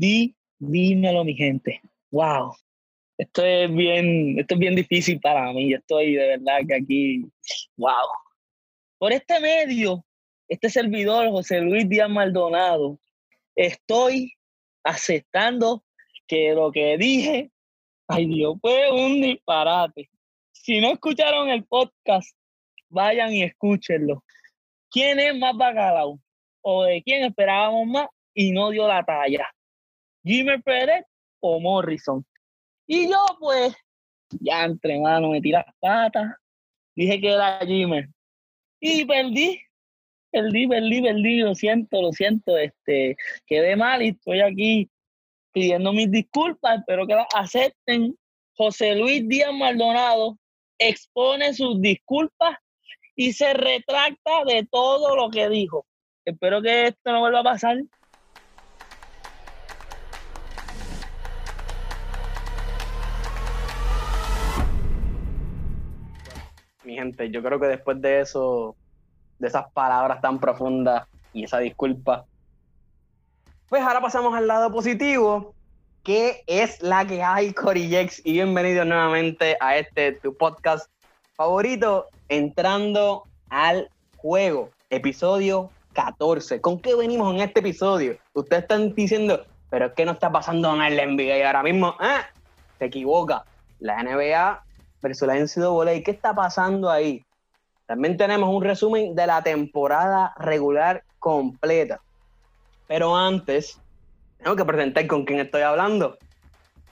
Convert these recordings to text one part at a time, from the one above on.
Di, dímelo, mi gente. Wow. Esto es bien, esto es bien difícil para mí. Estoy de verdad que aquí, wow. Por este medio, este servidor, José Luis Díaz Maldonado, estoy aceptando que lo que dije, ay Dios, fue un disparate. Si no escucharon el podcast, vayan y escúchenlo. ¿Quién es más bacalao? ¿O de quién esperábamos más y no dio la talla? ¿Jimmy Pérez o Morrison? Y yo, pues, ya entre mano metí las patas, dije que era Jimmy. Y perdí, perdí, perdí, perdí, lo siento, lo siento, este, quedé mal y estoy aquí pidiendo mis disculpas, espero que las acepten. José Luis Díaz Maldonado expone sus disculpas y se retracta de todo lo que dijo. Espero que esto no vuelva a pasar. Mi gente, yo creo que después de eso, de esas palabras tan profundas y esa disculpa, pues ahora pasamos al lado positivo, que es la que hay, Corijex, y bienvenido nuevamente a este tu podcast favorito, entrando al juego, episodio 14. ¿Con qué venimos en este episodio? Ustedes están diciendo, pero es que no está pasando en la NBA ahora mismo. ¿eh? Se equivoca. La NBA versus la NCAA. ¿Qué está pasando ahí? También tenemos un resumen de la temporada regular completa. Pero antes, tengo que presentar con quién estoy hablando.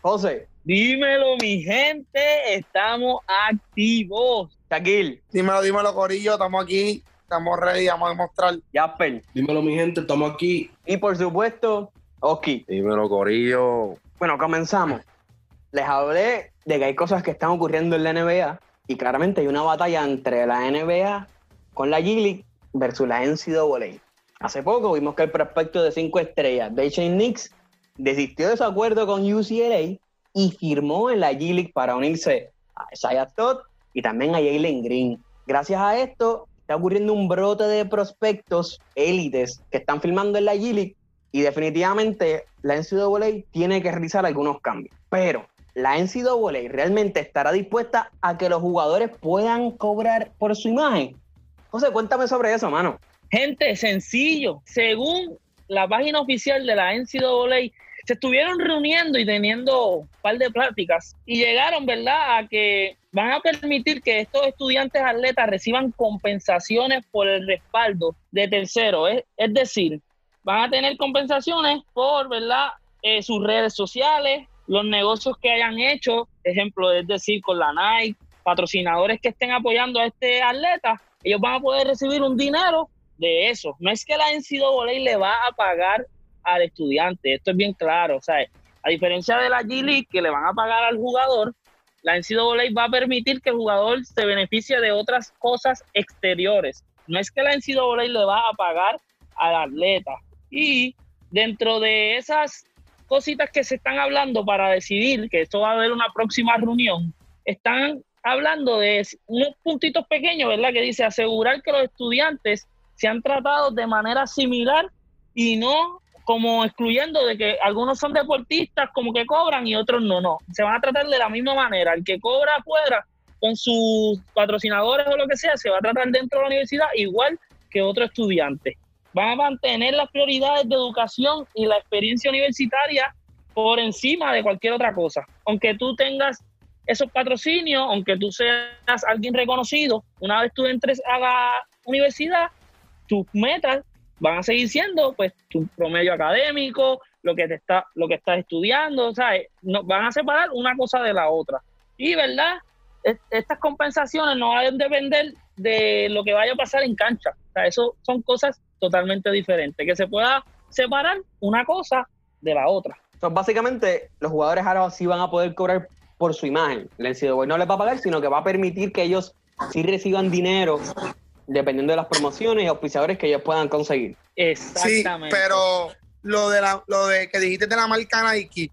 José. Dímelo, mi gente, estamos activos. Shaquille. Dímelo, dímelo, Corillo, estamos aquí, estamos ready, vamos a demostrar. Jasper. Dímelo, mi gente, estamos aquí. Y por supuesto, Oski. Dímelo, Corillo. Bueno, comenzamos. Les hablé de que hay cosas que están ocurriendo en la NBA y claramente hay una batalla entre la NBA con la G-League versus la NCAA. Hace poco vimos que el prospecto de cinco estrellas, Shane Nix, desistió de su acuerdo con UCLA y firmó en la G-League para unirse a Isaiah Todd y también a Jalen Green. Gracias a esto está ocurriendo un brote de prospectos élites que están firmando en la G-League y definitivamente la NCAA tiene que realizar algunos cambios. Pero la NCAA realmente estará dispuesta a que los jugadores puedan cobrar por su imagen. José, cuéntame sobre eso, mano. Gente, sencillo. Según la página oficial de la NCAA, se estuvieron reuniendo y teniendo un par de pláticas y llegaron, ¿verdad?, a que van a permitir que estos estudiantes atletas reciban compensaciones por el respaldo de terceros. Es, decir, van a tener compensaciones por, ¿verdad?, eh, sus redes sociales, los negocios que hayan hecho, ejemplo, es decir, con la Nike, patrocinadores que estén apoyando a este atleta, ellos van a poder recibir un dinero de eso. No es que la NCAA le va a pagar al estudiante, esto es bien claro, o sea, a diferencia de la G League que le van a pagar al jugador, la NCAA va a permitir que el jugador se beneficie de otras cosas exteriores. No es que la NCAA le va a pagar al atleta. Y dentro de esas cositas que se están hablando para decidir que esto va a haber una próxima reunión, están hablando de unos puntitos pequeños, ¿verdad? Que dice asegurar que los estudiantes se han tratado de manera similar y no como excluyendo de que algunos son deportistas como que cobran y otros no, no. Se van a tratar de la misma manera. El que cobra afuera con sus patrocinadores o lo que sea, se va a tratar dentro de la universidad igual que otro estudiante van a mantener las prioridades de educación y la experiencia universitaria por encima de cualquier otra cosa. Aunque tú tengas esos patrocinios, aunque tú seas alguien reconocido, una vez tú entres a la universidad, tus metas van a seguir siendo pues tu promedio académico, lo que te está lo que estás estudiando, ¿sabes? No, van a separar una cosa de la otra. Y verdad, estas compensaciones no van a depender de lo que vaya a pasar en cancha. O sea, eso son cosas totalmente diferente, que se pueda separar una cosa de la otra. Entonces, básicamente, los jugadores ahora sí van a poder cobrar por su imagen. El NCAA no les va a pagar, sino que va a permitir que ellos sí reciban dinero dependiendo de las promociones y auspiciadores que ellos puedan conseguir. Exactamente. Sí, pero lo de, la, lo de que dijiste de la marca Nike,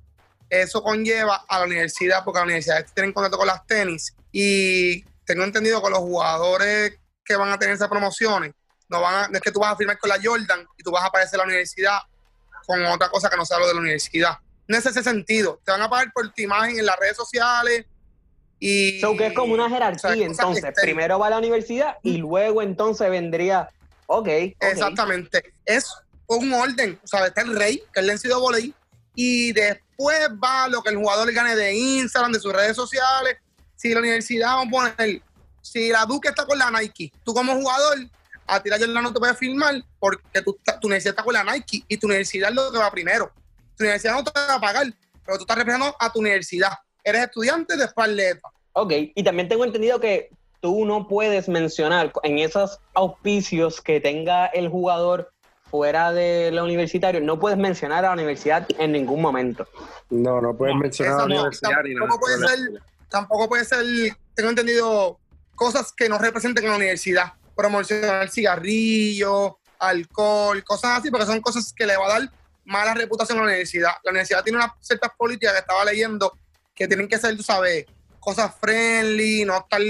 eso conlleva a la universidad, porque las universidades tienen contacto con las tenis y tengo entendido que los jugadores que van a tener esas promociones no, van es que tú vas a firmar con la Jordan y tú vas a aparecer en la universidad con otra cosa que no sea lo de la universidad. No es ese sentido. Te van a pagar por tu imagen en las redes sociales. Y, so que es como una jerarquía, entonces. Primero va a la universidad y luego entonces vendría. Ok. okay. Exactamente. Es un orden. O sea, está el rey, que es el NCAA, y después va lo que el jugador gane de Instagram, de sus redes sociales. Si la universidad, vamos a poner, si la Duque está con la Nike, tú como jugador, a ti la no te puedes firmar porque tu, tu universidad está con la Nike y tu universidad es lo que va primero. Tu universidad no te va a pagar, pero tú estás representando a tu universidad. Eres estudiante, de atleta. Ok, y también tengo entendido que tú no puedes mencionar en esos auspicios que tenga el jugador fuera de la universitario, no puedes mencionar a la universidad en ningún momento. No, no puedes mencionar a la universidad tampoco Puede ser, tampoco puede ser, tengo entendido, cosas que no representen a la universidad. Promocionar cigarrillo, alcohol, cosas así, porque son cosas que le va a dar mala reputación a la universidad. La universidad tiene unas ciertas políticas que estaba leyendo que tienen que ser, tú sabes, cosas friendly, no estar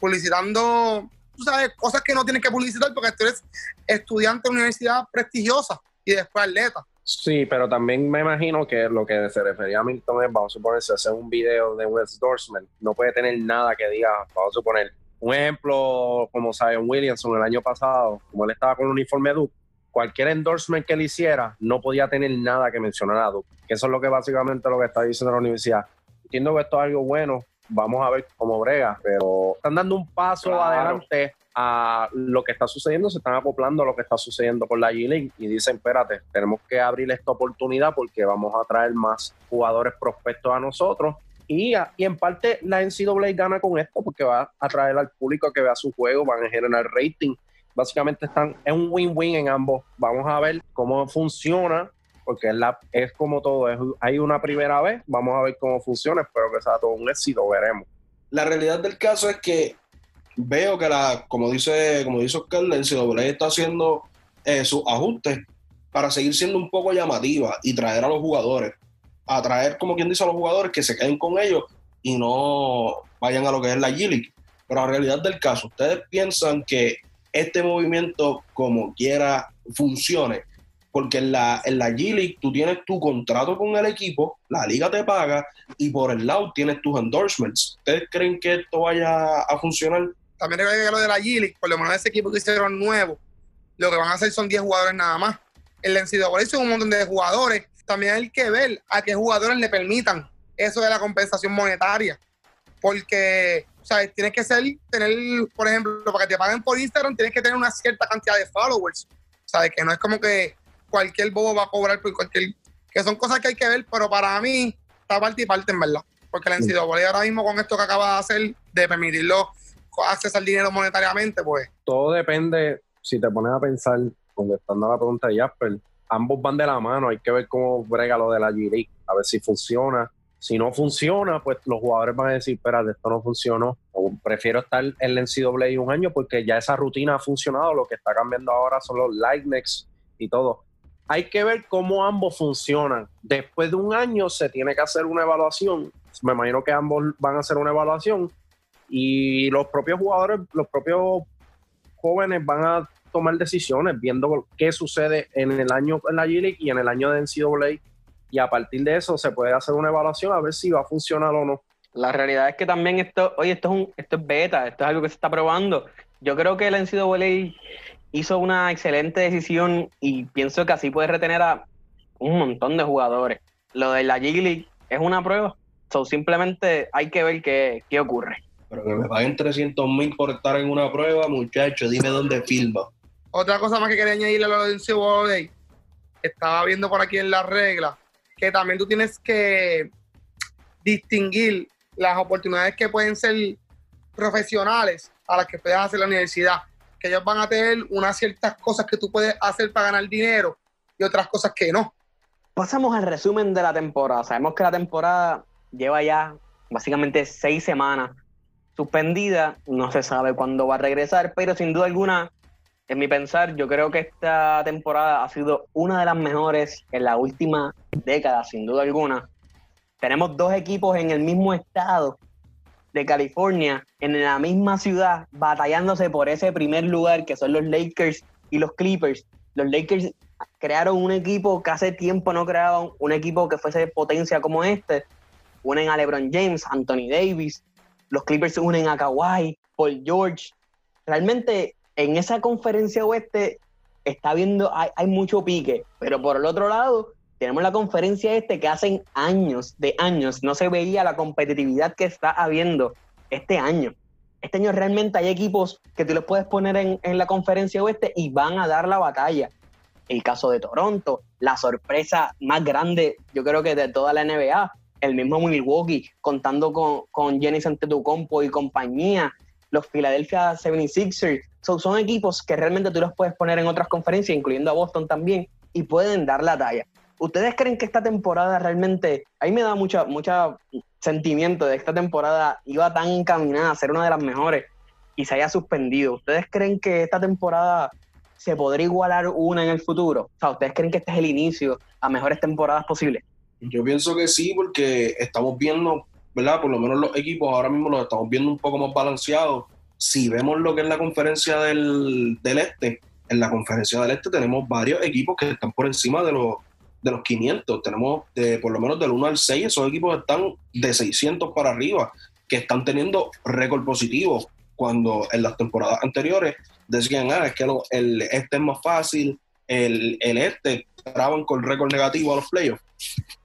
publicitando tú sabes, cosas que no tienes que publicitar porque tú eres estudiante de una universidad prestigiosa y después atleta. Sí, pero también me imagino que lo que se refería a Milton es, vamos a suponer, si hace un video de un endorsement, no puede tener nada que diga, vamos a suponer, un ejemplo como Zion Williamson el año pasado, como él estaba con el uniforme Duke, cualquier endorsement que él hiciera no podía tener nada que mencionar a Duke, que eso es lo que básicamente lo que está diciendo la universidad. Entiendo que esto es algo bueno, vamos a ver cómo brega, pero están dando un paso adelante a lo que está sucediendo, se están acoplando a lo que está sucediendo con la G-League y dicen, espérate, tenemos que abrir esta oportunidad porque vamos a traer más jugadores prospectos a nosotros. Y, en parte la NCAA gana con esto porque va a atraer al público que vea su juego, van a generar rating. Básicamente están, es un win-win en ambos. Vamos a ver cómo funciona porque es, la, es como todo, es, hay una primera vez, vamos a ver cómo funciona, espero que sea todo un éxito, veremos. La realidad del caso es que veo que la, como dice, como dice Oscar, la NCAA está haciendo eh, sus ajustes para seguir siendo un poco llamativa y traer a los jugadores, atraer, como quien dice, a los jugadores que se queden con ellos y no vayan a lo que es la G-League. Pero la realidad del caso, ¿ustedes piensan que este movimiento, como quiera, funcione? porque en la, en la G-League tú tienes tu contrato con el equipo, la liga te paga y por el lado tienes tus endorsements. ¿Ustedes creen que esto vaya a funcionar? También que lo de la G-League, por lo menos ese equipo que hicieron nuevo, lo que van a hacer son 10 jugadores nada más. El NCAA hizo un montón de jugadores. También hay que ver a qué jugadores le permitan eso de la compensación monetaria. Porque, ¿sabes? Tienes que ser, tener, por ejemplo, para que te paguen por Instagram, tienes que tener una cierta cantidad de followers. ¿Sabes? Que no es como que cualquier bobo va a cobrar por cualquier. que son cosas que hay que ver, pero para mí está parte y parte, en verdad. Porque la NCAA ahora mismo con esto que acaba de hacer, de permitirlo acceder al dinero monetariamente, pues. Todo depende, si te pones a pensar, contestando a la pregunta de Jasper, ambos van de la mano, hay que ver cómo brega lo de la G a ver si funciona. Si no funciona, pues los jugadores van a decir, espérate, esto no funcionó. O prefiero estar en la NCAA un año porque ya esa rutina ha funcionado. Lo que está cambiando ahora son los Lightnex y todo hay que ver cómo ambos funcionan. Después de un año se tiene que hacer una evaluación. Me imagino que ambos van a hacer una evaluación y los propios jugadores, los propios jóvenes van a tomar decisiones viendo qué sucede en el año en la G-League y en el año de NCAA y a partir de eso se puede hacer una evaluación a ver si va a funcionar o no. La realidad es que también esto, oye, esto es un, esto es beta, esto es algo que se está probando. Yo creo que el NCAA hizo una excelente decisión y pienso que así puede retener a un montón de jugadores. Lo de la G League es una prueba. So, simplemente hay que ver qué, ocurre. Pero que me paguen 300 mil por estar en una prueba, muchacho, dime dónde filma. Otra cosa más que quería añadirle a lo Day, estaba viendo por aquí en la regla, que también tú tienes que distinguir las oportunidades que pueden ser profesionales a las que puedes hacer la universidad que ellos van a tener unas ciertas cosas que tú puedes hacer para ganar dinero y otras cosas que no. Pasamos al resumen de la temporada. Sabemos que la temporada lleva ya básicamente seis semanas suspendida. No se sabe cuándo va a regresar, pero sin duda alguna, en mi pensar, yo creo que esta temporada ha sido una de las mejores en la última década, sin duda alguna. Tenemos dos equipos en el mismo estado de California en la misma ciudad batallándose por ese primer lugar que son los Lakers y los Clippers. Los Lakers crearon un equipo que hace tiempo no creaban un equipo que fuese de potencia como este. Unen a LeBron James, Anthony Davis, los Clippers unen a Kawhi, Paul George. Realmente en esa conferencia oeste está viendo, hay, hay mucho pique, pero por el otro lado tenemos la conferencia este que hacen años, de años, no se veía la competitividad que está habiendo este año. Este año realmente hay equipos que tú los puedes poner en, en la conferencia oeste y van a dar la batalla. El caso de Toronto, la sorpresa más grande, yo creo que de toda la NBA, el mismo Milwaukee, contando con, con Jenny Antetokounmpo y compañía, los Philadelphia 76ers, son equipos que realmente tú los puedes poner en otras conferencias, incluyendo a Boston también, y pueden dar la talla. ¿Ustedes creen que esta temporada realmente, ahí me da mucha, mucha sentimiento de esta temporada iba tan encaminada a ser una de las mejores y se haya suspendido. ¿Ustedes creen que esta temporada se podría igualar una en el futuro? O sea, ¿ustedes creen que este es el inicio a mejores temporadas posibles? Yo pienso que sí, porque estamos viendo, ¿verdad? Por lo menos los equipos ahora mismo los estamos viendo un poco más balanceados. Si vemos lo que es la conferencia del, del este, en la conferencia del este tenemos varios equipos que están por encima de los de los 500. Tenemos de, por lo menos del 1 al 6, esos equipos están de 600 para arriba, que están teniendo récord positivo, cuando en las temporadas anteriores decían, ah, es que el este es más fácil, el, el este traban con récord negativo a los playoffs.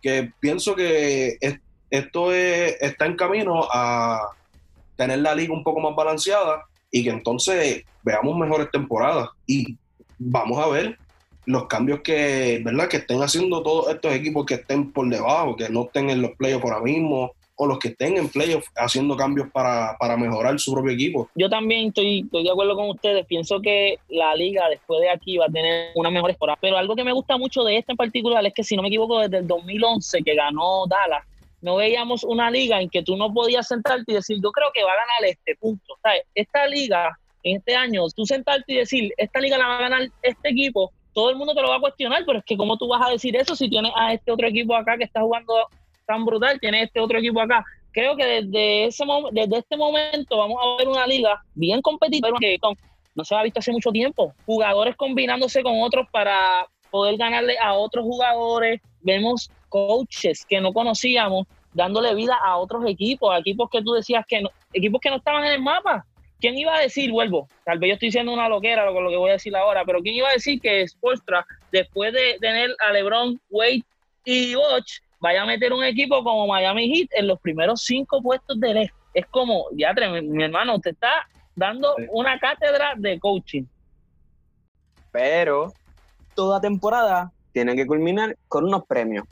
Que pienso que esto está en camino a tener la liga un poco más balanceada y que entonces veamos mejores temporadas y vamos a ver los cambios que, ¿verdad? Que estén haciendo todos estos equipos que estén por debajo, que no estén en los playoffs ahora mismo, o los que estén en playoffs haciendo cambios para, mejorar su propio equipo. Yo también estoy, estoy de acuerdo con ustedes. Pienso que la liga después de aquí va a tener una mejor temporada. Pero algo que me gusta mucho de esta en particular es que, si no me equivoco, desde el 2011 que ganó Dallas, no veíamos una liga en que tú no podías sentarte y decir, yo creo que va a ganar este punto. Esta liga, en este año, tú sentarte y decir, esta liga la va a ganar este equipo, todo el mundo te lo va a cuestionar, pero es que ¿cómo tú vas a decir eso si tienes a este otro equipo acá que está jugando tan brutal, tienes este otro equipo acá? Creo que desde, ese desde este momento vamos a ver una liga bien competitiva que no se ha visto hace mucho tiempo. Jugadores combinándose con otros para poder ganarle a otros jugadores. Vemos coaches que no conocíamos dándole vida a otros equipos, a equipos que tú decías que no, equipos que no estaban en el mapa. ¿Quién iba a decir, vuelvo? Tal vez yo estoy diciendo una loquera con lo que voy a decir ahora, pero ¿quién iba a decir que Spolstra, después de tener a LeBron, Wade y Watch, vaya a meter un equipo como Miami Heat en los primeros cinco puestos del este? Es como, ya, mi hermano, usted está dando una cátedra de coaching. Pero toda temporada tiene que culminar con unos premios.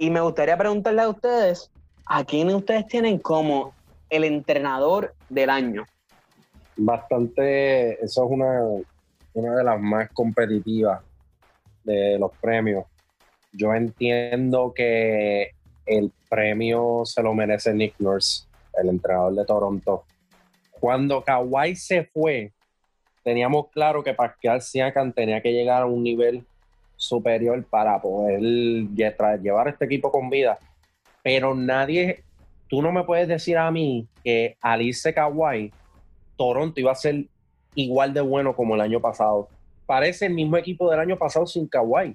Y me gustaría preguntarle a ustedes, ¿a quién ustedes tienen como el entrenador del año? bastante, eso es una, una de las más competitivas de los premios. Yo entiendo que el premio se lo merece Nick Nurse, el entrenador de Toronto. Cuando Kawhi se fue, teníamos claro que Pascal Siakam tenía que llegar a un nivel superior para poder llevar este equipo con vida. Pero nadie, tú no me puedes decir a mí que Alice Kawhi Toronto iba a ser igual de bueno como el año pasado. Parece el mismo equipo del año pasado sin Kawhi.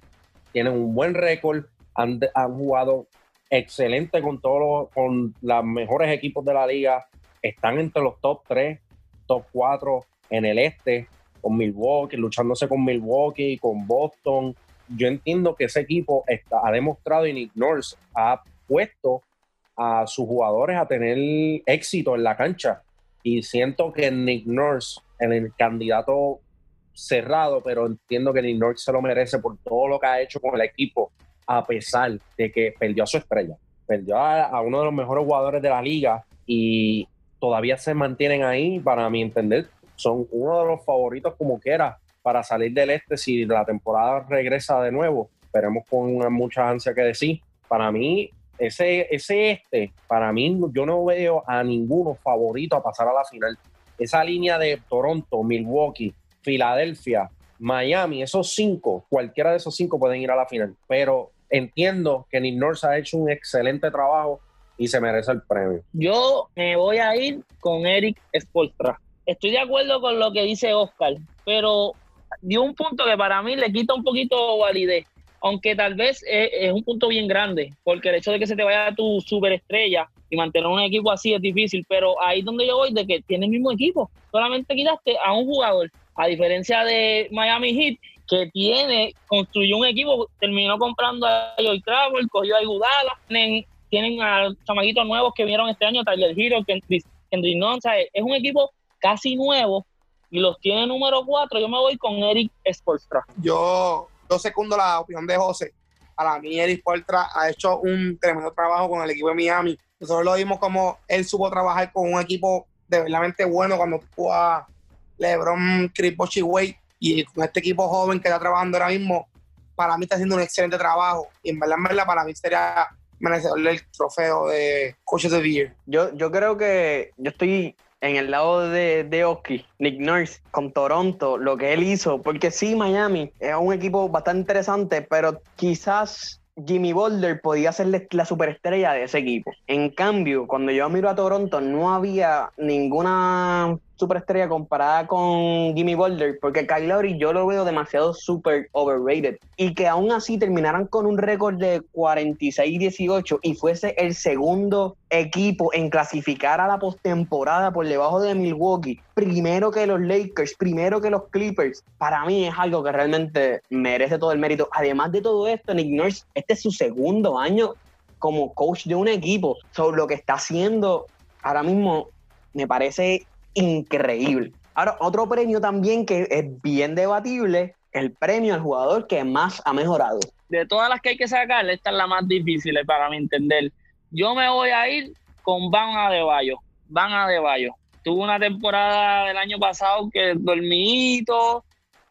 Tienen un buen récord, han, jugado excelente con todos los, con los mejores equipos de la liga. Están entre los top 3, top 4 en el este, con Milwaukee, luchándose con Milwaukee, con Boston. Yo entiendo que ese equipo ha demostrado Nick Nurse ha puesto a sus jugadores a tener éxito en la cancha. Y siento que Nick Nurse, en el candidato cerrado, pero entiendo que Nick Nurse se lo merece por todo lo que ha hecho con el equipo, a pesar de que perdió a su estrella. Perdió a, uno de los mejores jugadores de la liga y todavía se mantienen ahí, para mi entender, son uno de los favoritos como quiera para salir del este si la temporada regresa de nuevo. Esperemos con mucha ansia que decir. Para mí, ese, ese este, para mí, yo no veo a ninguno favorito a pasar a la final. Esa línea de Toronto, Milwaukee, Filadelfia, Miami, esos cinco, cualquiera de esos cinco pueden ir a la final. Pero entiendo que Nick Nurse ha hecho un excelente trabajo y se merece el premio. Yo me voy a ir con Eric Spolstra. Estoy de acuerdo con lo que dice Oscar, pero dio un punto que para mí le quita un poquito validez, aunque tal vez es, un punto bien grande, porque el hecho de que se te vaya tu superestrella y mantener un equipo así es difícil, pero ahí es donde yo voy de que tiene el mismo equipo, solamente quitaste a un jugador, a diferencia de Miami Heat, que tiene, construyó un equipo, terminó comprando a Joy Travel, cogió a Igudala, tienen, tienen a chamaquitos nuevos que vieron este año, Tyler Hero, Kendrick, Kendrick es un equipo casi nuevo y los tiene número cuatro, yo me voy con Eric Spolstra. Yo, yo secundo la opinión de José. Para mí, Eric Spolstra ha hecho un tremendo trabajo con el equipo de Miami. Nosotros lo vimos como él supo trabajar con un equipo de verdaderamente bueno cuando tuvo a LeBron, Chris Bosh y con este equipo joven que está trabajando ahora mismo, para mí está haciendo un excelente trabajo. Y en verdad, en verdad para mí sería merecedor del trofeo de Coach of the Year. Yo, yo creo que yo estoy en el lado de, de Nick Nurse, con Toronto, lo que él hizo, porque sí, Miami es un equipo bastante interesante, pero quizás Jimmy Boulder podía ser la superestrella de ese equipo. En cambio, cuando yo miro a Toronto, no había ninguna superestrella comparada con Jimmy Boulder, porque Kyle Lowry yo lo veo demasiado super overrated. Y que aún así terminaran con un récord de 46-18 y fuese el segundo equipo en clasificar a la postemporada por debajo de Milwaukee, primero que los Lakers, primero que los Clippers, para mí es algo que realmente merece todo el mérito. Además de todo esto, Nick Nurse, este es su segundo año como coach de un equipo. sobre lo que está haciendo ahora mismo me parece increíble. Ahora, otro premio también que es bien debatible, el premio al jugador que más ha mejorado. De todas las que hay que sacar, esta es la más difícil para mi entender. Yo me voy a ir con Van Adebayo. Van Adebayo. Tuvo una temporada del año pasado que dormito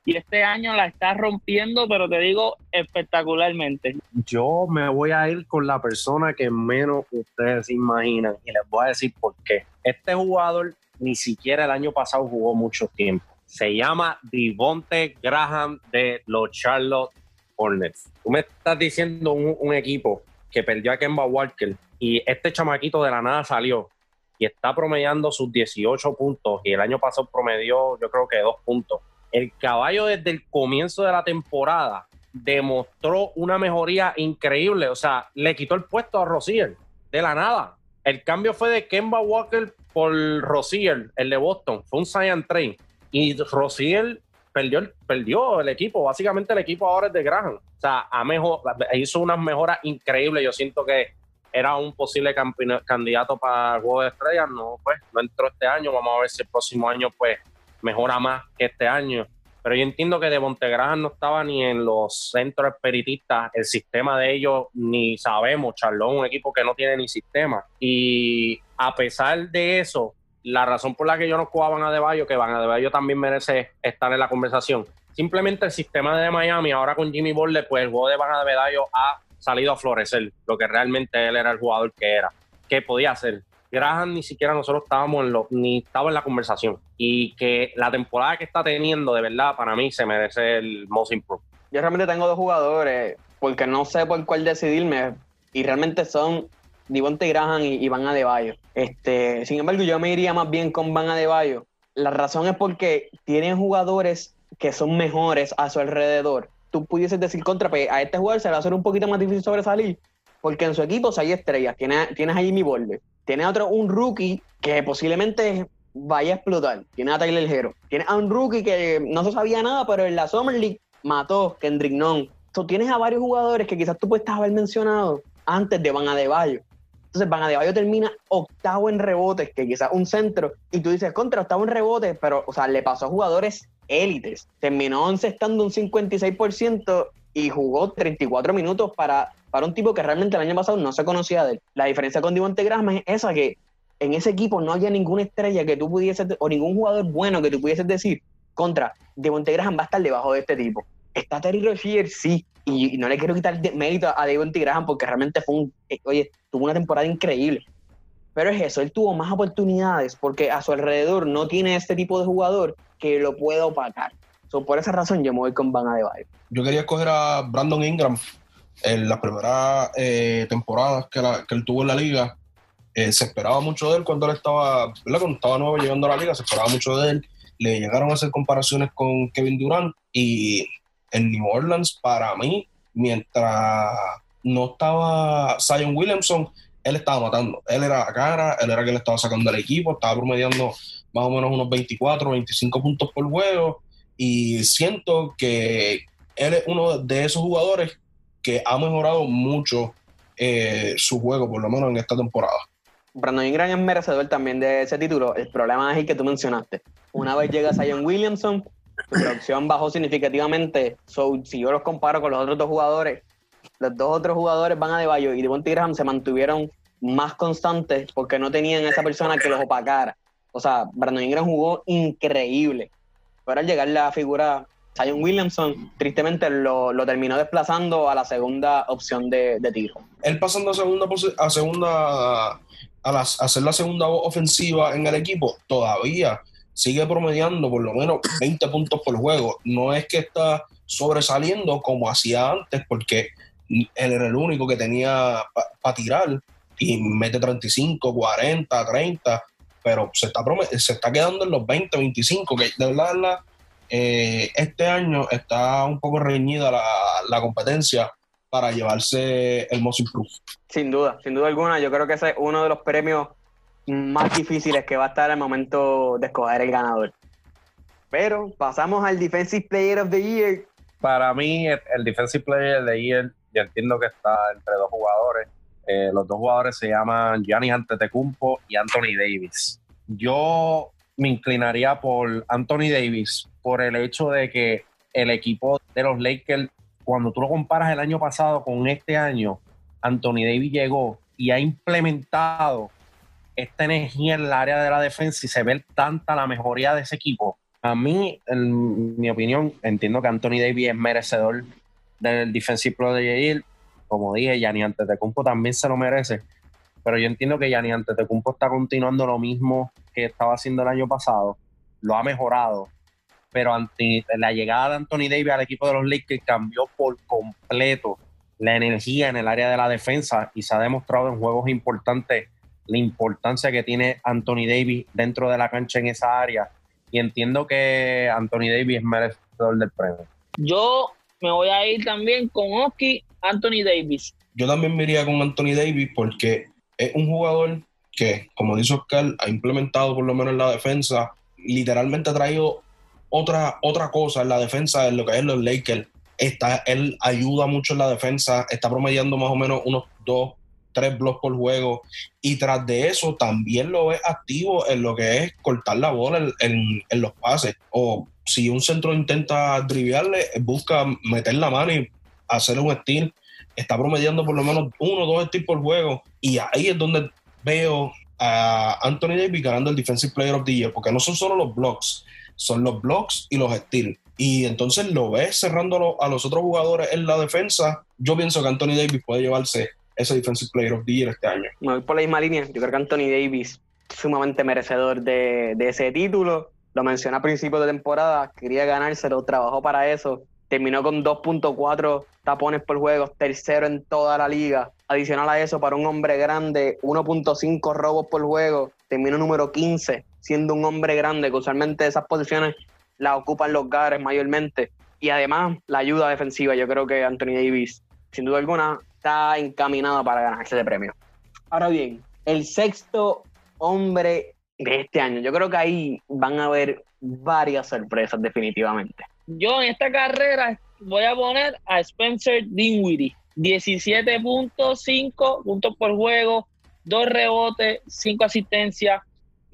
y este año la está rompiendo, pero te digo espectacularmente. Yo me voy a ir con la persona que menos ustedes imaginan y les voy a decir por qué. Este jugador ni siquiera el año pasado jugó mucho tiempo. Se llama Divonte Graham de los Charlotte Hornets. Tú me estás diciendo un, equipo que perdió a Kemba Walker y este chamaquito de la nada salió y está promediando sus 18 puntos y el año pasado promedió yo creo que dos puntos. El caballo desde el comienzo de la temporada demostró una mejoría increíble, o sea, le quitó el puesto a Rosier de la nada. El cambio fue de Kemba Walker por Rosier, el de Boston. Fue un Cyan Train. Y Rosier perdió, perdió el equipo. Básicamente el equipo ahora es de Graham. O sea, mejor, hizo unas mejoras increíbles. Yo siento que era un posible candidato para el juego de estrellas. No, pues, no entró este año. Vamos a ver si el próximo año, pues, mejora más que este año. Pero yo entiendo que de Montegraham no estaba ni en los centros espiritistas, el sistema de ellos ni sabemos, Charlón, un equipo que no tiene ni sistema. Y a pesar de eso, la razón por la que yo no jugaban a Deballo, que Van a Deballo también merece estar en la conversación, simplemente el sistema de Miami, ahora con Jimmy Butler, pues el juego de Van Adebayo ha salido a florecer, lo que realmente él era el jugador que era, que podía hacer. Graham ni siquiera nosotros estábamos en lo, ni estaba en la conversación. Y que la temporada que está teniendo, de verdad, para mí se merece el most improved. Yo realmente tengo dos jugadores, porque no sé por cuál decidirme, y realmente son Divonte Graham y, Van Adebayo. Este, sin embargo, yo me iría más bien con Van Adebayo. La razón es porque tienen jugadores que son mejores a su alrededor. Tú pudieses decir contra, pues, a este jugador se le va a hacer un poquito más difícil sobresalir, porque en su equipo hay estrellas. Tienes, tienes a Jimmy Butler, tiene otro, un rookie que posiblemente vaya a explotar. Tiene a Tyler Hero. Tiene a un rookie que no se sabía nada, pero en la Summer League mató Kendrick Nunn. Tú tienes a varios jugadores que quizás tú puedes haber mencionado antes de Van Adebayo. Entonces Van Adebayo termina octavo en rebotes, que quizás un centro, y tú dices, contra, octavo en rebotes, pero, o sea, le pasó a jugadores élites. Terminó encestando un 56% y jugó 34 minutos para para un tipo que realmente el año pasado no se conocía de él. La diferencia con Divonte Graham es esa que en ese equipo no había ninguna estrella que tú pudieses, o ningún jugador bueno que tú pudieses decir, contra, Devonte Graham va a estar debajo de este tipo. Está Terry Rozier, sí, y, no le quiero quitar mérito a Devonte Graham porque realmente fue un, eh, oye, tuvo una temporada increíble. Pero es eso, él tuvo más oportunidades porque a su alrededor no tiene este tipo de jugador que lo pueda opacar. Por esa razón yo me voy con Van Adebayo. Yo quería escoger a Brandon Ingram en las primeras eh, temporadas que, él tuvo en la liga, eh, se esperaba mucho de él cuando él estaba, Cuando estaba nuevo llegando a la liga, se esperaba mucho de él le llegaron a hacer comparaciones con Kevin Durant y en New Orleans, para mí, mientras no estaba Zion Williamson, él estaba matando. Él era la cara, él era quien le estaba sacando al equipo, estaba promediando más o menos unos 24, 25 puntos por juego. Y siento que él es uno de esos jugadores que ha mejorado mucho eh, su juego, por lo menos en esta temporada. Brandon Ingram es merecedor también de ese título. El problema es el que tú mencionaste. Una vez llega Zion Williamson, su producción bajó significativamente. So, si yo los comparo con los otros dos jugadores, los dos otros jugadores, Van a Adebayo y Devontae Graham, se mantuvieron más constantes porque no tenían esa persona que los opacara. O sea, Brandon Ingram jugó increíble. Pero al llegar la figura Zion Williamson, tristemente lo, terminó desplazando a la segunda opción de, tiro. Él pasando a segunda, a segunda a, hacer la segunda ofensiva en el equipo, todavía sigue promediando por lo menos 20 puntos por juego. No es que está sobresaliendo como hacía antes, porque él era el único que tenía para tirar y mete 35, 40, 30, pero se está, se está quedando en los 20, 25, que de verdad eh, este año está un poco reñida la, la competencia para llevarse el Most Improved. Sin duda, sin duda alguna. Yo creo que ese es uno de los premios más difíciles que va a estar el momento de escoger el ganador. Pero pasamos al Defensive Player of the Year. Para mí, el Defensive Player of the Year, yo entiendo que está entre dos jugadores. Eh, los dos jugadores se llaman Gianni Antetokounmpo y Anthony Davis. Yo me inclinaría por Anthony Davis por el hecho de que el equipo de los Lakers cuando tú lo comparas el año pasado con este año, Anthony Davis llegó y ha implementado esta energía en el área de la defensa y se ve tanta la mejoría de ese equipo. A mí, en mi opinión, entiendo que Anthony Davis es merecedor del Defensive Pro de Year. Como dije, Yanni Antetokounmpo también se lo merece. Pero yo entiendo que Yanni Antetokounmpo está continuando lo mismo que estaba haciendo el año pasado. Lo ha mejorado pero ante la llegada de Anthony Davis al equipo de los Lakers cambió por completo la energía en el área de la defensa y se ha demostrado en juegos importantes la importancia que tiene Anthony Davis dentro de la cancha en esa área y entiendo que Anthony Davis es merecedor del premio. Yo me voy a ir también con Oski Anthony Davis. Yo también me iría con Anthony Davis porque es un jugador que, como dice Oscar, ha implementado por lo menos en la defensa, literalmente ha traído otra, otra cosa en la defensa, en lo que es los Lakers. Está, él ayuda mucho en la defensa, está promediando más o menos unos dos, tres blocks por juego. Y tras de eso, también lo ve activo en lo que es cortar la bola en, los pases. O si un centro intenta driviarle, busca meter la mano y hacer un steal. Está promediando por lo menos uno o dos steals por juego. Y ahí es donde veo a Anthony Davis ganando el Defensive Player of the Year, porque no son solo los blocks, son los blocks y los steals. Y entonces lo ves cerrando a los otros jugadores en la defensa. Yo pienso que Anthony Davis puede llevarse ese Defensive Player of the Year este año. Por la misma línea. Yo creo que Anthony Davis sumamente merecedor de, de ese título. Lo mencioné a principios de temporada, quería ganárselo, trabajó para eso. Terminó con 2.4 tapones por juego, tercero en toda la liga. Adicional a eso, para un hombre grande, 1.5 robos por juego, terminó número 15 siendo un hombre grande, que usualmente esas posiciones las ocupan los guards mayormente. Y además, la ayuda defensiva, yo creo que Anthony Davis, sin duda alguna, está encaminado para ganarse ese premio. Ahora bien, el sexto hombre de este año, yo creo que ahí van a haber varias sorpresas definitivamente. Yo en esta carrera voy a poner a Spencer Dinwiddie. 17.5 puntos por juego, dos rebotes, cinco asistencias,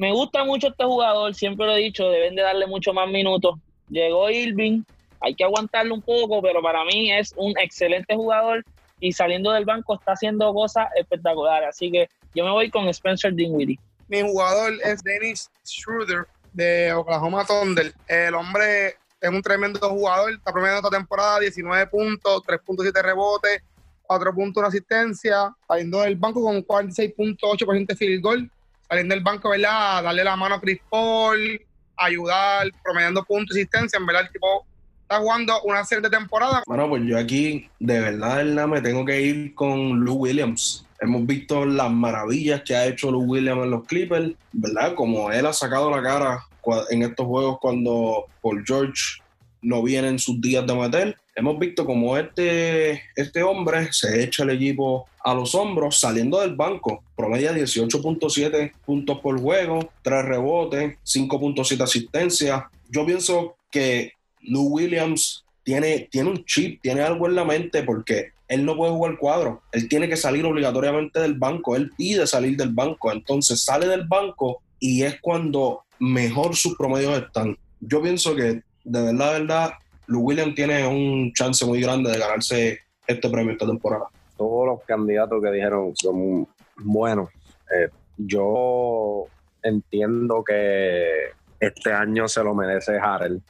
me gusta mucho este jugador, siempre lo he dicho, deben de darle mucho más minutos. Llegó Irving, hay que aguantarlo un poco, pero para mí es un excelente jugador y saliendo del banco está haciendo cosas espectaculares. Así que yo me voy con Spencer Dinwiddie. Mi jugador es Dennis Schroeder de Oklahoma Thunder. El hombre es un tremendo jugador, está promediando esta temporada 19 puntos, 3.7 rebotes, 4 puntos de asistencia, saliendo del banco con 46.8% de field goal saliendo del banco, ¿verdad? Darle la mano a Chris Paul, ayudar, promediando puntos y asistencia, en verdad el tipo está jugando una serie de temporadas. Bueno, pues yo aquí de verdad, verdad me tengo que ir con Lou Williams. Hemos visto las maravillas que ha hecho Lou Williams en los Clippers, ¿verdad? Como él ha sacado la cara en estos juegos cuando Paul George no viene en sus días de meter. Hemos visto como este, este hombre se echa el equipo a los hombros saliendo del banco. Promedia 18.7 puntos por juego, 3 rebotes, 5.7 asistencias. Yo pienso que Lou Williams tiene, tiene un chip, tiene algo en la mente porque él no puede jugar cuadro. Él tiene que salir obligatoriamente del banco. Él pide salir del banco. Entonces sale del banco y es cuando mejor sus promedios están. Yo pienso que de verdad, de verdad, Lou Williams tiene un chance muy grande de ganarse este premio esta temporada. Todos los candidatos que dijeron son buenos. Eh, yo entiendo que este año se lo merece Harrell.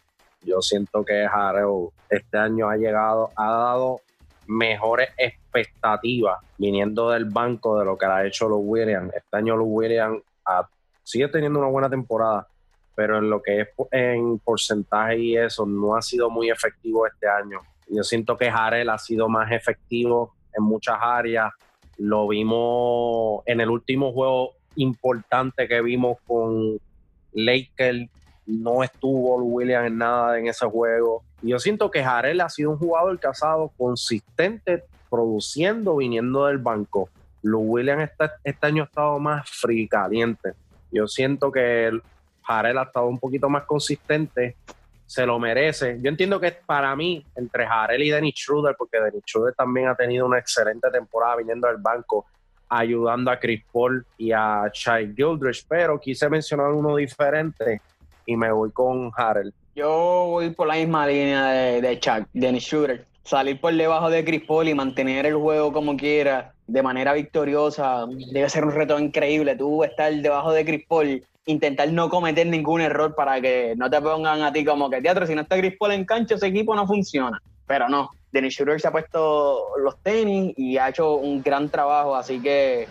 Yo siento que Harrell este año ha llegado, ha dado mejores expectativas viniendo del banco de lo que ha hecho los Williams. Este año los Williams sigue teniendo una buena temporada, pero en lo que es en porcentaje y eso, no ha sido muy efectivo este año. Yo siento que Jarel ha sido más efectivo en muchas áreas. Lo vimos en el último juego importante que vimos con Lakers. No estuvo William en nada en ese juego. Yo siento que Jarel ha sido un jugador casado consistente, produciendo, viniendo del banco. Lu Williams este, este, año ha estado más frío caliente. Yo siento que Jarel ha estado un poquito más consistente, se lo merece. Yo entiendo que para mí, entre Jarel y Dennis Schroeder, porque Dennis Schroeder también ha tenido una excelente temporada viniendo del banco, ayudando a Chris Paul y a Chai Gildrich, pero quise mencionar uno diferente y me voy con Harrell. Yo voy por la misma línea de, de Chuck, Dennis Schroeder. Salir por debajo de Chris y mantener el juego como quiera, de manera victoriosa, debe ser un reto increíble. Tú estar debajo de Chris intentar no cometer ningún error para que no te pongan a ti como que teatro, si no está Chris en cancha, ese equipo no funciona. Pero no, Dennis Schroeder se ha puesto los tenis y ha hecho un gran trabajo, así que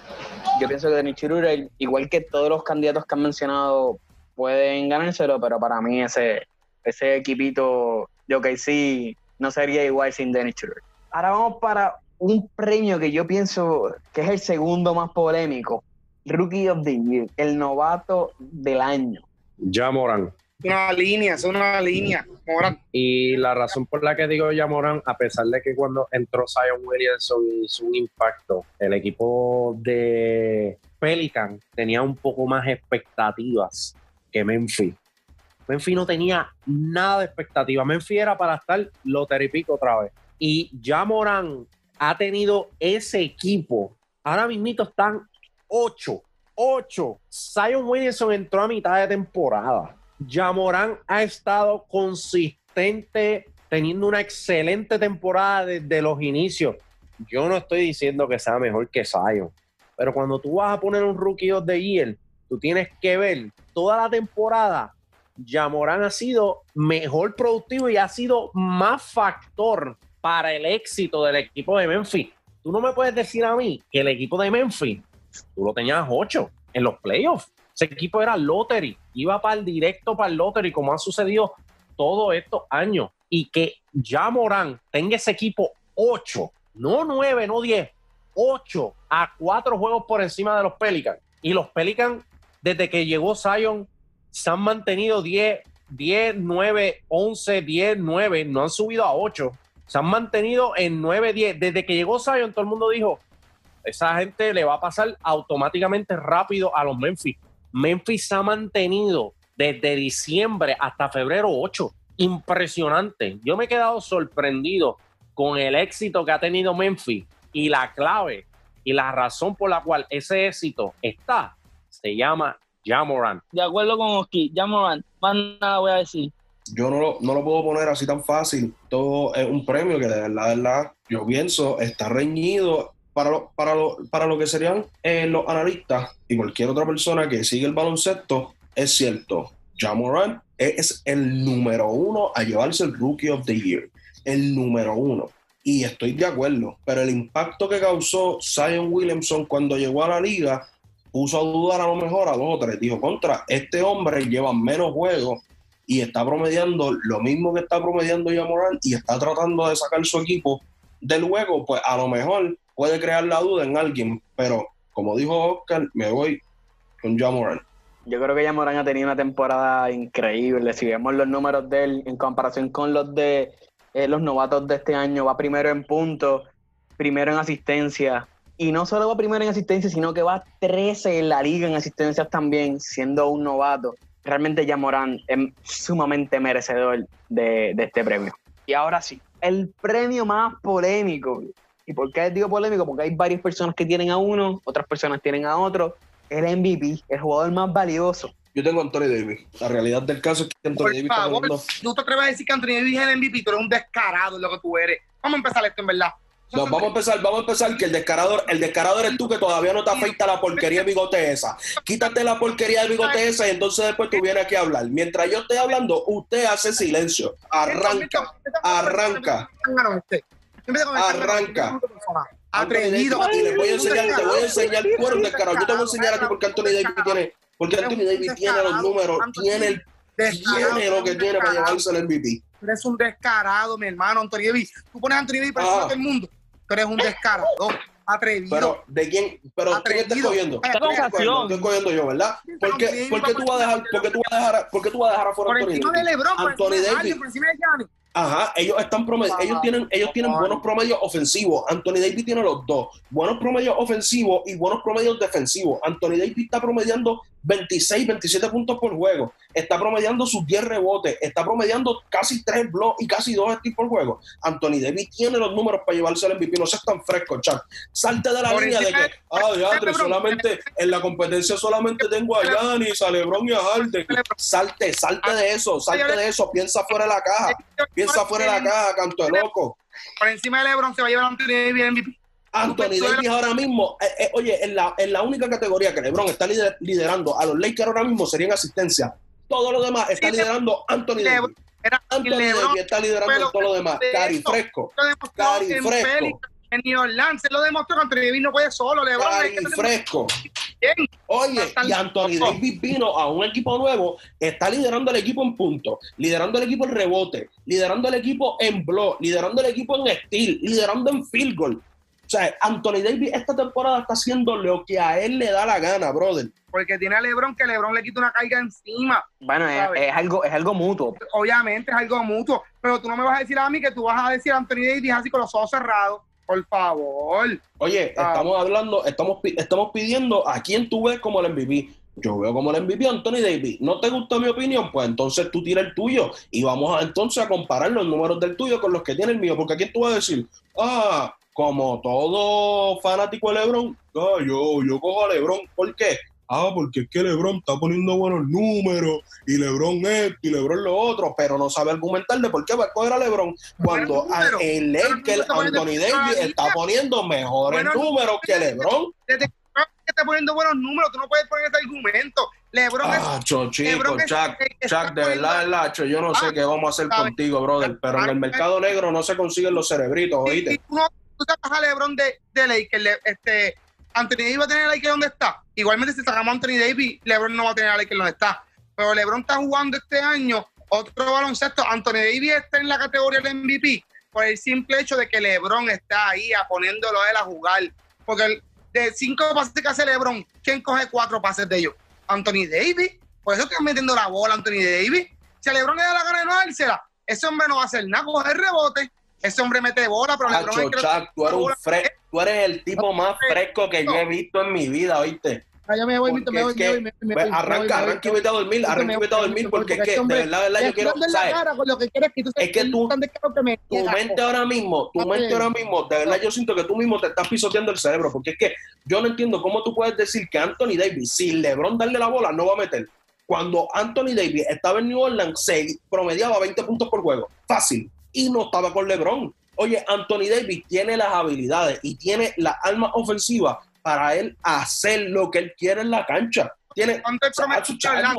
yo pienso que Dennis Schroeder, igual que todos los candidatos que han mencionado, pueden ganárselo, pero para mí ese, ese equipito de OKC no sería igual sin Dennis Schroeder. Ahora vamos para un premio que yo pienso que es el segundo más polémico, Rookie of the Year, el novato del año. Ya Morán. Una línea, es una línea, Morán. Y la razón por la que digo ya Morán, a pesar de que cuando entró Zion Williamson hizo un impacto, el equipo de Pelican tenía un poco más expectativas que Memphis. Memphis no tenía nada de expectativa. Memphis era para estar loteripico otra vez. Y ya Morán ha tenido ese equipo. Ahora mismo están 8. 8. Zion Williamson entró a mitad de temporada. Jamoran ha estado consistente, teniendo una excelente temporada desde los inicios. Yo no estoy diciendo que sea mejor que Zion, pero cuando tú vas a poner un rookie the year, tú tienes que ver toda la temporada. Jamoran ha sido mejor productivo y ha sido más factor para el éxito del equipo de Memphis. Tú no me puedes decir a mí que el equipo de Memphis tú lo tenías ocho en los playoffs. Ese equipo era lottery, iba para el directo para el lottery, como ha sucedido todos estos años. Y que ya tenga ese equipo ocho, no nueve, no diez, ocho a cuatro juegos por encima de los Pelicans. Y los Pelicans, desde que llegó Zion, se han mantenido 10, 10, 9, 11, 10, 9, no han subido a 8. Se han mantenido en 9, 10. Desde que llegó Zion, todo el mundo dijo, esa gente le va a pasar automáticamente rápido a los Memphis. Memphis se ha mantenido desde diciembre hasta febrero 8. Impresionante. Yo me he quedado sorprendido con el éxito que ha tenido Memphis y la clave y la razón por la cual ese éxito está se llama Jamoran. De acuerdo con Oski, Jamoran, más nada voy a decir. Yo no lo, no lo puedo poner así tan fácil. Todo es un premio que de verdad, de verdad, yo pienso está reñido para lo, para lo, para lo que serían eh, los analistas y cualquier otra persona que sigue el baloncesto, es cierto, Jamoran es el número uno a llevarse el Rookie of the Year, el número uno. Y estoy de acuerdo, pero el impacto que causó Zion Williamson cuando llegó a la liga puso a dudar a lo mejor a dos o tres. Dijo, contra, este hombre lleva menos juegos y está promediando lo mismo que está promediando Jamoran y está tratando de sacar su equipo del juego, pues a lo mejor puede crear la duda en alguien, pero como dijo Oscar, me voy con Jamoran. Yo creo que ya Morán ha tenido una temporada increíble. Si vemos los números de él en comparación con los de eh, los novatos de este año, va primero en puntos, primero en asistencia. Y no solo va primero en asistencia, sino que va 13 en la liga en asistencias también, siendo un novato. Realmente ya Morán es sumamente merecedor de, de este premio. Y ahora sí, el premio más polémico. ¿Y por qué digo polémico? Porque hay varias personas que tienen a uno, otras personas tienen a otro el MVP, el jugador más valioso. Yo tengo a Anthony Davis. La realidad del caso es que Anthony Por Davis favor, ¿tú te atreves a decir que Anthony Davis es el MVP? Tú eres un descarado en lo que tú eres. Vamos a empezar esto, en verdad. No, vamos a empezar, vamos a empezar que el descarador, el descarador eres tú que todavía no te afeita la porquería de bigote esa. Quítate la porquería de bigote esa y entonces después tú vienes aquí a hablar. Mientras yo estoy hablando, usted hace silencio. Arranca, arranca. Arranca. Atrevido. Y le voy a enseñar, te voy a enseñar, tú eres un descarado. Yo te voy a enseñar a ti porque Anthony Davis tiene, porque Anthony Davis tiene los números, tiene el tiene lo que tiene para llevarse el MVP. Tú eres un descarado, mi hermano, Anthony Davis. Tú pones a Anthony Davis para todo el mundo. Tú eres un descarado, atrevido. Pero, ¿de quién? Pero, ¿quién estás cogiendo? Estoy cogiendo yo, ¿verdad? ¿Por qué, ¿por qué tú vas a dejar, por qué tú vas a dejar, por qué tú vas a dejar afuera a Anthony Davis? Anthony Davis. Ajá, ellos están promedios, ellos tienen, ellos tienen buenos promedios ofensivos. Anthony Davis tiene los dos, buenos promedios ofensivos y buenos promedios defensivos. Anthony Davis está promediando 26, 27 puntos por juego. Está promediando sus 10 rebotes. Está promediando casi 3 blocks y casi 2 steals por juego. Anthony Davis tiene los números para llevarse el MVP. No seas tan fresco, chat. Salte de la línea de que, ah, solamente en la competencia solamente tengo a Giannis, a LeBron y a Harden. Salte, salte de eso, salte de eso. Piensa fuera de la caja. Piensa fuera de la caja, canto de loco. Por encima de LeBron se va a llevar Anthony Davis MVP. Anthony Davis ahora mismo, eh, eh, oye, en la, en la única categoría que LeBron está liderando a los Lakers ahora mismo sería en asistencia. Todo lo demás está liderando Anthony Davis. Anthony Davis está liderando todo lo demás. Cari fresco. Cari fresco. En New Orleans se lo demostró que Anthony Davis no puede solo. LeBron Cari fresco. Oye, y Anthony Davis vino a un equipo nuevo, está liderando el equipo en puntos, liderando el equipo en rebote, liderando el equipo en block, liderando el equipo en steal, liderando en field goal. O sea, Anthony Davis esta temporada está haciendo lo que a él le da la gana, brother. Porque tiene a LeBron que LeBron le quita una carga encima. Bueno, es, algo, es algo mutuo. Obviamente es algo mutuo. Pero tú no me vas a decir a mí que tú vas a decir a Anthony Davis así con los ojos cerrados. Por favor. Oye, ah. estamos hablando, estamos, estamos pidiendo a quién tú ves como el MVP. Yo veo como el MVP Anthony Davis. ¿No te gusta mi opinión? Pues entonces tú tira el tuyo y vamos a, entonces a comparar los números del tuyo con los que tiene el mío. Porque aquí tú vas a decir, ah, como todo fanático de LeBron, ah, yo, yo cojo a LeBron. ¿Por qué? Ah, porque es que LeBron está poniendo buenos números y LeBron esto y LeBron lo otro, pero no sabe argumentar de por qué va a coger a LeBron cuando el Lakers, Anthony Davis, está poniendo mejores números que LeBron. Desde que está poniendo buenos números, tú no puedes poner ese argumento. LeBron ah, es, chico, Chuck, Chuck, de verdad, Lacho, yo no sé ah, qué vamos a hacer contigo, brother, pero en el mercado negro no se consiguen los cerebritos, oíste tú sacas a LeBron de, de Lakers, este, Anthony Davis va a tener a Lakers donde está. Igualmente, si sacamos a Anthony Davis, LeBron no va a tener a Lakers donde está. Pero LeBron está jugando este año otro baloncesto. Anthony Davis está en la categoría del MVP por el simple hecho de que LeBron está ahí a poniéndolo a él a jugar. Porque de cinco pases que hace LeBron, ¿quién coge cuatro pases de ellos? Anthony Davis. Por eso están metiendo la bola Anthony Davis. Si a LeBron le da la gana de no dársela, ese hombre no va a hacer nada, coger rebote ese hombre mete bola, pero Acho, LeBron Chuck, tú, eres un fre tú eres el tipo más fresco que yo he visto en mi vida, ¿oíste? Ah, ya me voy, me voy, me voy, me voy, Arranca, arranca y vete a dormir, arranca y vete a dormir, porque es que, de verdad, de verdad, yo quiero, ¿sabes? Es que tú, tu mente ahora mismo, tu mente ahora mismo, de verdad, yo siento que tú mismo te estás pisoteando el cerebro, porque es que yo no entiendo cómo tú puedes decir que Anthony Davis, sin LeBron darle la bola, no va a meter. Cuando Anthony Davis estaba en New Orleans, se promediaba 20 puntos por juego. Fácil y no estaba con LeBron. Oye, Anthony Davis tiene las habilidades y tiene la alma ofensiva para él hacer lo que él quiere en la cancha. Tiene, ¿Cuánto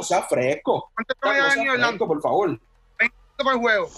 sea fresco. ¿Cuánto fresco, por favor. 20 por juego.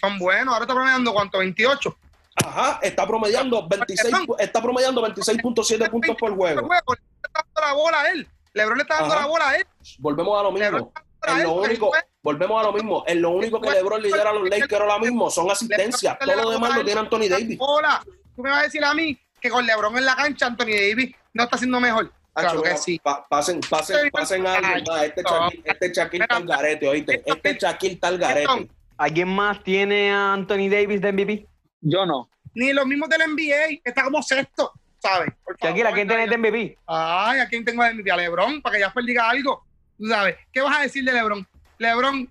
Son buenos. Ahora está promediando cuánto? 28. Ajá, está promediando 26, está promediando 26.7 puntos por juego. Le está dando la bola a él. LeBron le está dando la bola a él. Volvemos a lo mismo. En lo único, volvemos a lo mismo. En lo único que LeBron lidera a los Lakers ahora mismo son asistencias. Todo lo demás lo tiene Anthony Davis. Hola, tú me vas a decir a mí que con LeBron en la cancha Anthony Davis no está haciendo mejor. Claro que sí. pasen, pasen, pasen algo más. Este Shaquille, este Shaquille está al garete, oíste. Este Shaquille está al garete. ¿Alguien más tiene a Anthony Davis de MVP? Yo no. Ni los mismos del NBA, está como sexto, ¿sabes? Shaquille, ¿a quién tenés de MVP? Ay, ¿a quién tengo de MVP? A LeBron, para que ya diga algo. ¿Tú sabes? ¿Qué vas a decir de LeBron? LeBron.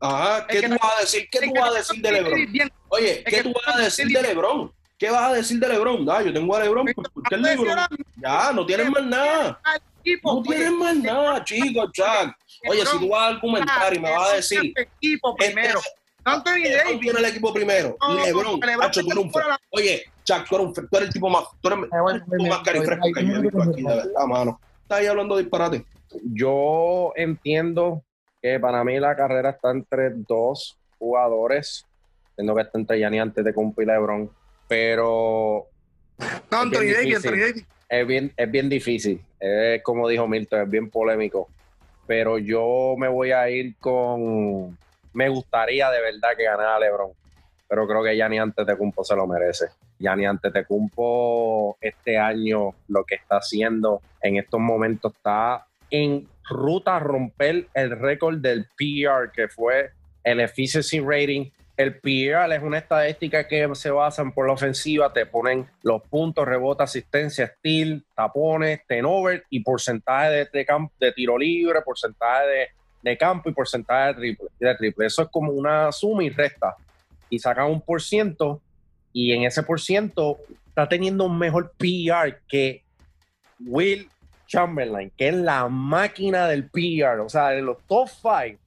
Ajá, ¿qué tú vas a decir? ¿Qué tú vas a decir de LeBron? Oye, ¿qué tú vas a decir de LeBron? ¿Qué vas a decir de LeBron? Ah, yo tengo a LeBron, pues, porque el LeBron. Ya, no tienes más nada. No tienes más nada, chicos, Chuck. Oye, si tú vas a argumentar y me vas a decir. Equipo primero. Anthony Davis. tiene el equipo primero. LeBron. Hacho, tú un Oye, Chuck, tú eres, un, tú eres el tipo más, tú eres, el tipo más carifresco que yo he visto aquí, de verdad, mano. Estás ahí hablando de disparate. Yo entiendo que para mí la carrera está entre dos jugadores. Entiendo que está entre Yanni antes de cumplir LeBron pero. No, Anthony Davis, Es bien, es bien difícil. Es como dijo Milton, es bien polémico. Pero yo me voy a ir con. Me gustaría de verdad que ganara LeBron. Pero creo que Yanni Antetokounmpo se lo merece. Yanni Antetokounmpo este año lo que está haciendo en estos momentos está en ruta romper el récord del PR que fue el efficiency rating el PRL es una estadística que se basan por la ofensiva, te ponen los puntos, rebota, asistencia, steal, tapones, tenover y porcentaje de, de, de tiro libre, porcentaje de, campo y porcentaje de triple, de triple. Eso es como una suma y resta. Y sacan un por ciento y en ese por ciento está teniendo un mejor PR que Will Chamberlain, que es la máquina del PR. O sea, de los top five,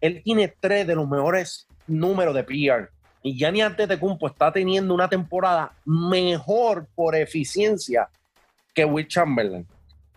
él tiene tres de los mejores número de PR. Y Gianni Antetokounmpo está teniendo una temporada mejor por eficiencia que Will Chamberlain.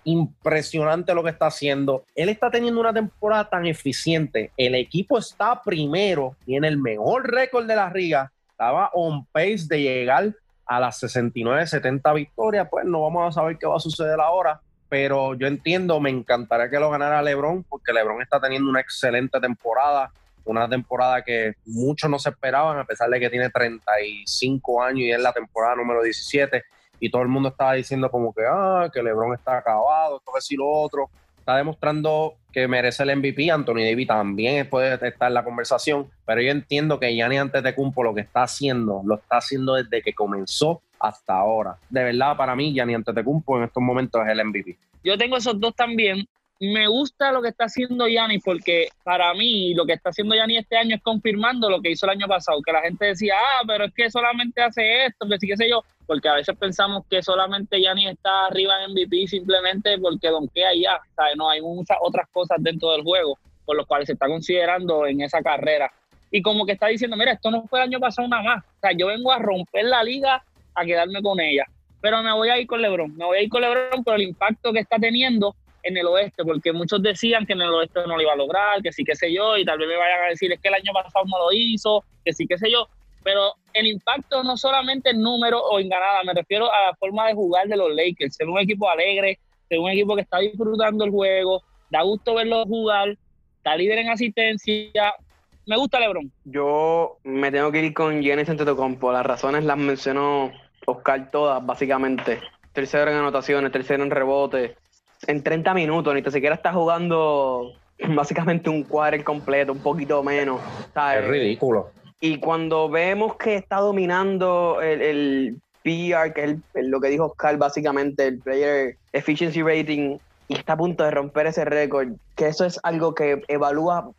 Impresionante lo que está haciendo. Él está teniendo una temporada tan eficiente. El equipo está primero, tiene el mejor récord de la liga. Estaba on pace de llegar a las 69, 70 victorias. Pues no vamos a saber qué va a suceder ahora. Pero yo entiendo, me encantaría que lo ganara LeBron, porque LeBron está teniendo una excelente temporada una temporada que muchos no se esperaban, a pesar de que tiene 35 años y es la temporada número 17, y todo el mundo estaba diciendo como que, ah, que LeBron está acabado, esto que y lo otro. Está demostrando que merece el MVP. Anthony Davis también puede estar en la conversación, pero yo entiendo que Yanni antes de Cumpo lo que está haciendo, lo está haciendo desde que comenzó hasta ahora. De verdad, para mí, de Cumpo en estos momentos es el MVP. Yo tengo esos dos también me gusta lo que está haciendo Yanni porque para mí lo que está haciendo Yanni este año es confirmando lo que hizo el año pasado, que la gente decía, ah, pero es que solamente hace esto, que sí, qué sé yo, porque a veces pensamos que solamente Yanni está arriba en MVP simplemente porque donkea ya, ¿sabes? No, hay muchas otras cosas dentro del juego por los cuales se está considerando en esa carrera. Y como que está diciendo, mira, esto no fue el año pasado nada más, o sea, yo vengo a romper la liga, a quedarme con ella, pero me voy a ir con LeBron, me voy a ir con LeBron por el impacto que está teniendo en el oeste, porque muchos decían que en el oeste no lo iba a lograr, que sí, qué sé yo, y tal vez me vayan a decir es que el año pasado no lo hizo, que sí, qué sé yo, pero el impacto no solamente en número o en ganada, me refiero a la forma de jugar de los Lakers, ser un equipo alegre, ser un equipo que está disfrutando el juego, da gusto verlo jugar, está líder en asistencia, me gusta LeBron. Yo me tengo que ir con Giannis Antetokounmpo, las razones las mencionó Oscar todas, básicamente. Tercero en anotaciones, tercero en rebote, en 30 minutos, ni siquiera está jugando básicamente un cuadro completo, un poquito menos. Es ridículo. Y cuando vemos que está dominando el, el PR, que es lo que dijo Oscar, básicamente el Player Efficiency Rating, y está a punto de romper ese récord, que eso es algo que evalúa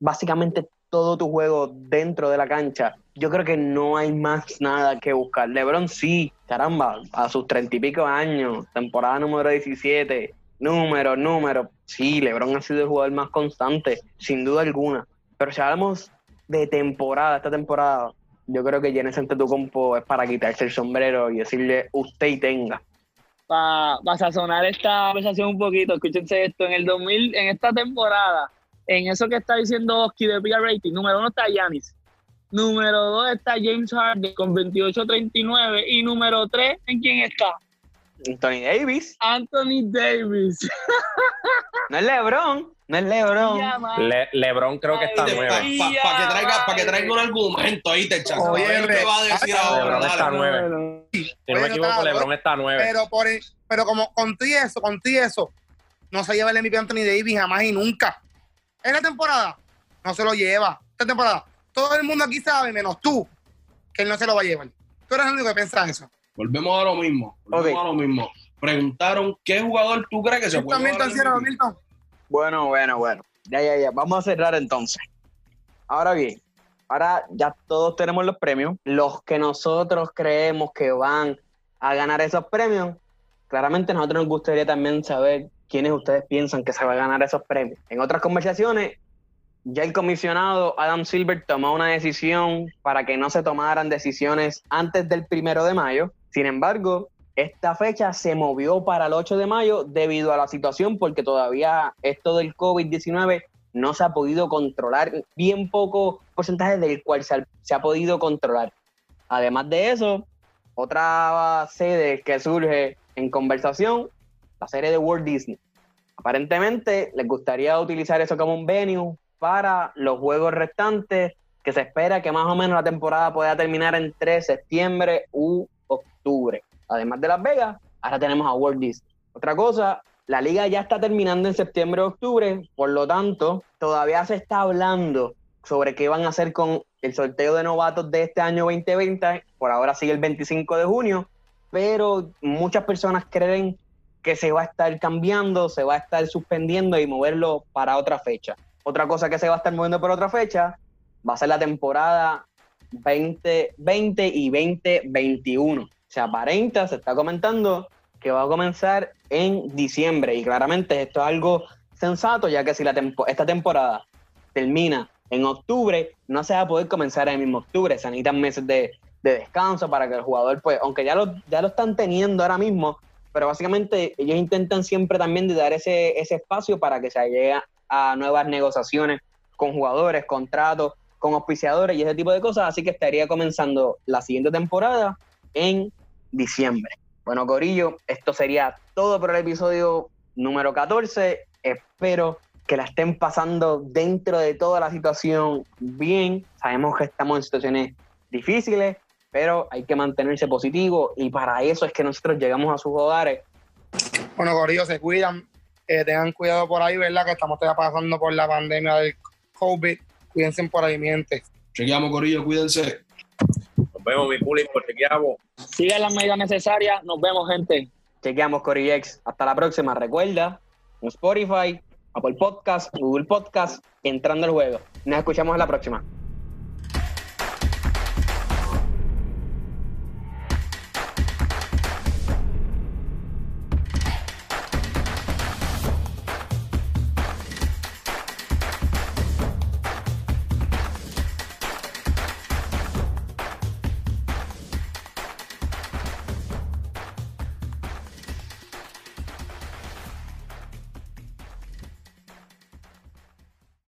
básicamente todo tu juego dentro de la cancha. Yo creo que no hay más nada que buscar. LeBron sí, caramba, a sus treinta y pico años, temporada número 17, Número, número. Sí, LeBron ha sido el jugador más constante, sin duda alguna. Pero si hablamos de temporada, esta temporada, yo creo que Giannis Antetokounmpo es para quitarse el sombrero y decirle usted y tenga. Para sazonar esta conversación un poquito, escúchense esto, en el 2000, en esta temporada, en eso que está diciendo Oski de Rating, número uno está Giannis, número dos está James Harden con 28-39 y número tres, ¿en quién está? Anthony Davis. Anthony Davis. no es LeBron. No es LeBron. LeBron creo que está nueve. Para que, traiga, pa que traiga un argumento ahí, te chazo. Oye, ¿qué va a decir ahora? LeBron está nueve. Si no me equivoco, LeBron está nueve. Pero, por, pero como con ti eso, con ti eso, no se lleva el MVP Anthony Davis jamás y nunca. En la temporada, no se lo lleva. Esta temporada, todo el mundo aquí sabe, menos tú, que él no se lo va a llevar. Tú eres el único que piensa eso. Volvemos a lo mismo. Volvemos a lo mismo. Preguntaron qué jugador tú crees que se puede llevar. Bueno, bueno, bueno. Ya, ya, ya. Vamos a cerrar entonces. Ahora bien, ahora ya todos tenemos los premios. Los que nosotros creemos que van a ganar esos premios, claramente a nosotros nos gustaría también saber quiénes ustedes piensan que se va a ganar esos premios. En otras conversaciones, ya el comisionado Adam Silver tomó una decisión para que no se tomaran decisiones antes del primero de mayo. Sin embargo, esta fecha se movió para el 8 de mayo debido a la situación porque todavía esto del COVID-19 no se ha podido controlar, bien poco porcentaje del cual se ha, podido controlar. Además de eso, otra sede que surge en conversación, la serie de Walt Disney. Aparentemente les gustaría utilizar eso como un venue para los juegos restantes, que se espera que más o menos la temporada pueda terminar entre septiembre u octubre. Además de Las Vegas, ahora tenemos a Walt Disney. Otra cosa, la liga ya está terminando en septiembre o octubre, por lo tanto, todavía se está hablando sobre qué van a hacer con el sorteo de novatos de este año 2020. Por ahora sigue el 25 de junio, pero muchas personas creen que se va a estar cambiando, se va a estar suspendiendo y moverlo para otra fecha. Otra cosa que se va a estar moviendo para otra fecha va a ser la temporada 2020 y 2021 se aparenta, se está comentando que va a comenzar en diciembre y claramente esto es algo sensato ya que si esta temporada termina en octubre, no se va a poder comenzar en el mismo octubre, se necesitan meses de, descanso para que el jugador, pues, aunque ya lo, ya lo están teniendo ahora mismo, pero básicamente ellos intentan siempre también de dar ese, ese espacio para que se llegue a nuevas negociaciones con jugadores, contratos, con auspiciadores y ese tipo de cosas, así que estaría comenzando la siguiente temporada en diciembre. Bueno, Corillo, esto sería todo por el episodio número 14. Espero que la estén pasando dentro de toda la situación bien. Sabemos que estamos en situaciones difíciles, pero hay que mantenerse positivo y para eso es que nosotros llegamos a sus hogares. Bueno, Corillo, se cuidan, eh, tengan cuidado por ahí, ¿verdad? Que estamos todavía pasando por la pandemia del COVID. Cuídense por ahí, mientes. Chequeamos, Corillo, cuídense vemos, mi público, chequeamos. Sigan las medidas necesarias. Nos vemos, gente. Chequeamos, Corillex. Hasta la próxima. Recuerda, en Spotify, Apple Podcast, Google Podcast, entrando al juego. Nos escuchamos en la próxima.